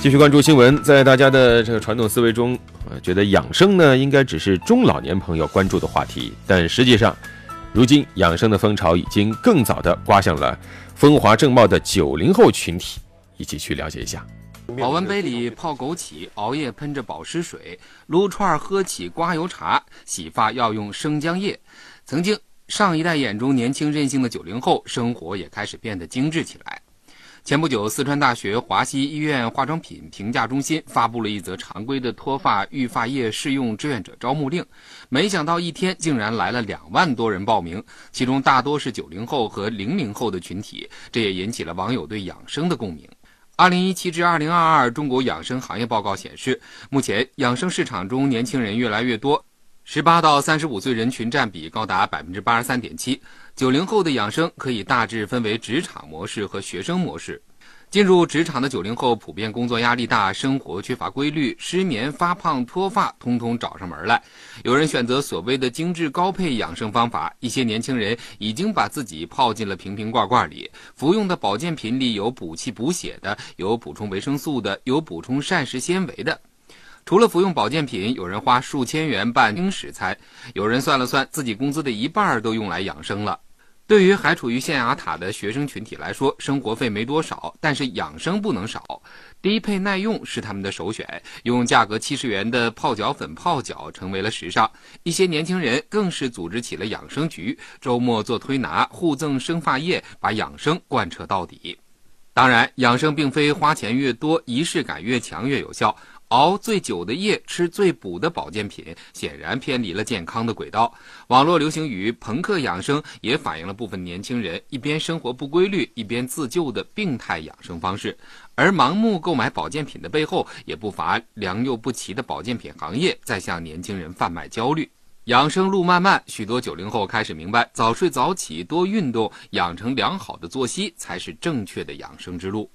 继续关注新闻，在大家的这个传统思维中，呃，觉得养生呢应该只是中老年朋友关注的话题，但实际上，如今养生的风潮已经更早的刮向了风华正茂的九零后群体，一起去了解一下。保温杯里泡枸杞，熬夜喷着保湿水，撸串喝起刮油茶，洗发要用生姜叶。曾经上一代眼中年轻任性的九零后，生活也开始变得精致起来。前不久，四川大学华西医院化妆品评价中心发布了一则常规的脱发育发液试用志愿者招募令，没想到一天竟然来了两万多人报名，其中大多是九零后和零零后的群体，这也引起了网友对养生的共鸣。二零一七至二零二二中国养生行业报告显示，目前养生市场中年轻人越来越多。十八到三十五岁人群占比高达百分之八十三点七。九零后的养生可以大致分为职场模式和学生模式。进入职场的九零后普遍工作压力大，生活缺乏规律，失眠、发胖、脱发，通通找上门来。有人选择所谓的精致高配养生方法，一些年轻人已经把自己泡进了瓶瓶罐罐里。服用的保健品里有补气补血的，有补充维生素的，有补充膳食纤维的。除了服用保健品，有人花数千元办轻食餐，有人算了算，自己工资的一半都用来养生了。对于还处于象牙塔的学生群体来说，生活费没多少，但是养生不能少，低配耐用是他们的首选。用价格七十元的泡脚粉泡脚成为了时尚，一些年轻人更是组织起了养生局，周末做推拿，互赠生发液，把养生贯彻到底。当然，养生并非花钱越多，仪式感越强越有效。熬最久的夜，吃最补的保健品，显然偏离了健康的轨道。网络流行语“朋克养生”也反映了部分年轻人一边生活不规律，一边自救的病态养生方式。而盲目购买保健品的背后，也不乏良莠不齐的保健品行业在向年轻人贩卖焦虑。养生路漫漫，许多九零后开始明白，早睡早起、多运动、养成良好的作息，才是正确的养生之路。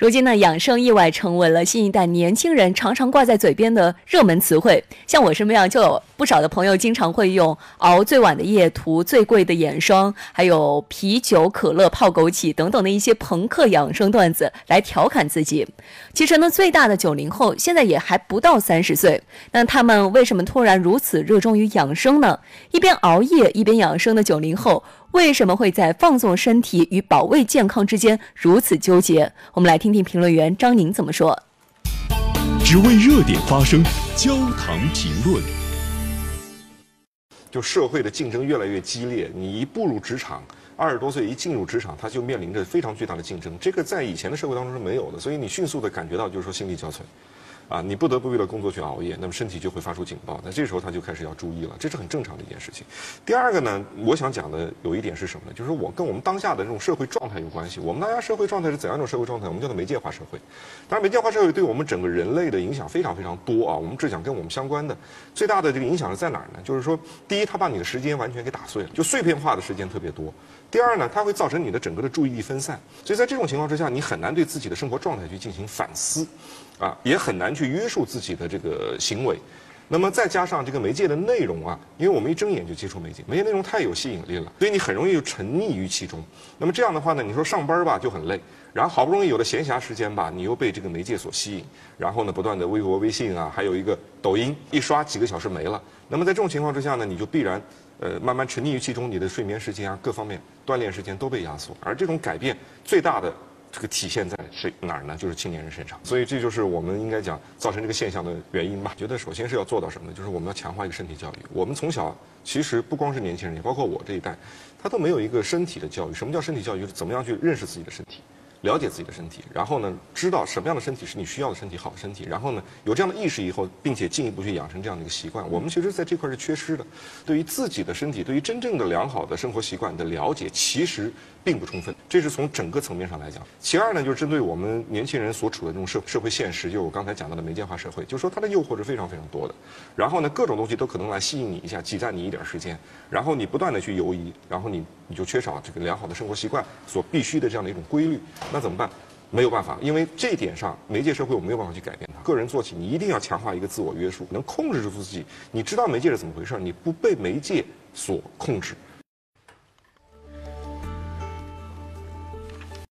如今呢，养生意外成为了新一代年轻人常常挂在嘴边的热门词汇。像我身边，就有不少的朋友经常会用熬最晚的夜、涂最贵的眼霜，还有啤酒、可乐泡枸杞等等的一些朋克养生段子来调侃自己。其实呢，最大的九零后现在也还不到三十岁，那他们为什么突然如此热衷于养生呢？一边熬夜一边养生的九零后。为什么会在放纵身体与保卫健康之间如此纠结？我们来听听评论员张宁怎么说。只为热点发声，焦糖评论。就社会的竞争越来越激烈，你一步入职场，二十多岁一进入职场，他就面临着非常巨大的竞争。这个在以前的社会当中是没有的，所以你迅速的感觉到就是说心力交瘁。啊，你不得不为了工作去熬夜，那么身体就会发出警报，那这时候他就开始要注意了，这是很正常的一件事情。第二个呢，我想讲的有一点是什么呢？就是我跟我们当下的这种社会状态有关系。我们当下社会状态是怎样一种社会状态？我们叫做媒介化社会。当然，媒介化社会对我们整个人类的影响非常非常多啊。我们只讲跟我们相关的，最大的这个影响是在哪儿呢？就是说，第一，它把你的时间完全给打碎了，就碎片化的时间特别多。第二呢，它会造成你的整个的注意力分散，所以在这种情况之下，你很难对自己的生活状态去进行反思。啊，也很难去约束自己的这个行为，那么再加上这个媒介的内容啊，因为我们一睁眼就接触媒介，媒介内容太有吸引力了，所以你很容易就沉溺于其中。那么这样的话呢，你说上班吧就很累，然后好不容易有了闲暇时间吧，你又被这个媒介所吸引，然后呢不断的微博、微信啊，还有一个抖音，一刷几个小时没了。那么在这种情况之下呢，你就必然呃慢慢沉溺于其中，你的睡眠时间啊各方面锻炼时间都被压缩，而这种改变最大的。这个体现在是哪儿呢？就是青年人身上，所以这就是我们应该讲造成这个现象的原因吧。觉得首先是要做到什么呢？就是我们要强化一个身体教育。我们从小其实不光是年轻人，也包括我这一代，他都没有一个身体的教育。什么叫身体教育？是怎么样去认识自己的身体。了解自己的身体，然后呢，知道什么样的身体是你需要的身体，好的身体，然后呢，有这样的意识以后，并且进一步去养成这样的一个习惯。我们其实在这块是缺失的，对于自己的身体，对于真正的良好的生活习惯的了解，其实并不充分。这是从整个层面上来讲。其二呢，就是针对我们年轻人所处的这种社社会现实，就我刚才讲到的媒介化社会，就是说它的诱惑是非常非常多的。然后呢，各种东西都可能来吸引你一下，挤占你一点时间，然后你不断的去游移，然后你你就缺少这个良好的生活习惯所必须的这样的一种规律，那怎么办？没有办法，因为这一点上，媒介社会我没有办法去改变它。个人做起，你一定要强化一个自我约束，能控制住自己。你知道媒介是怎么回事，你不被媒介所控制，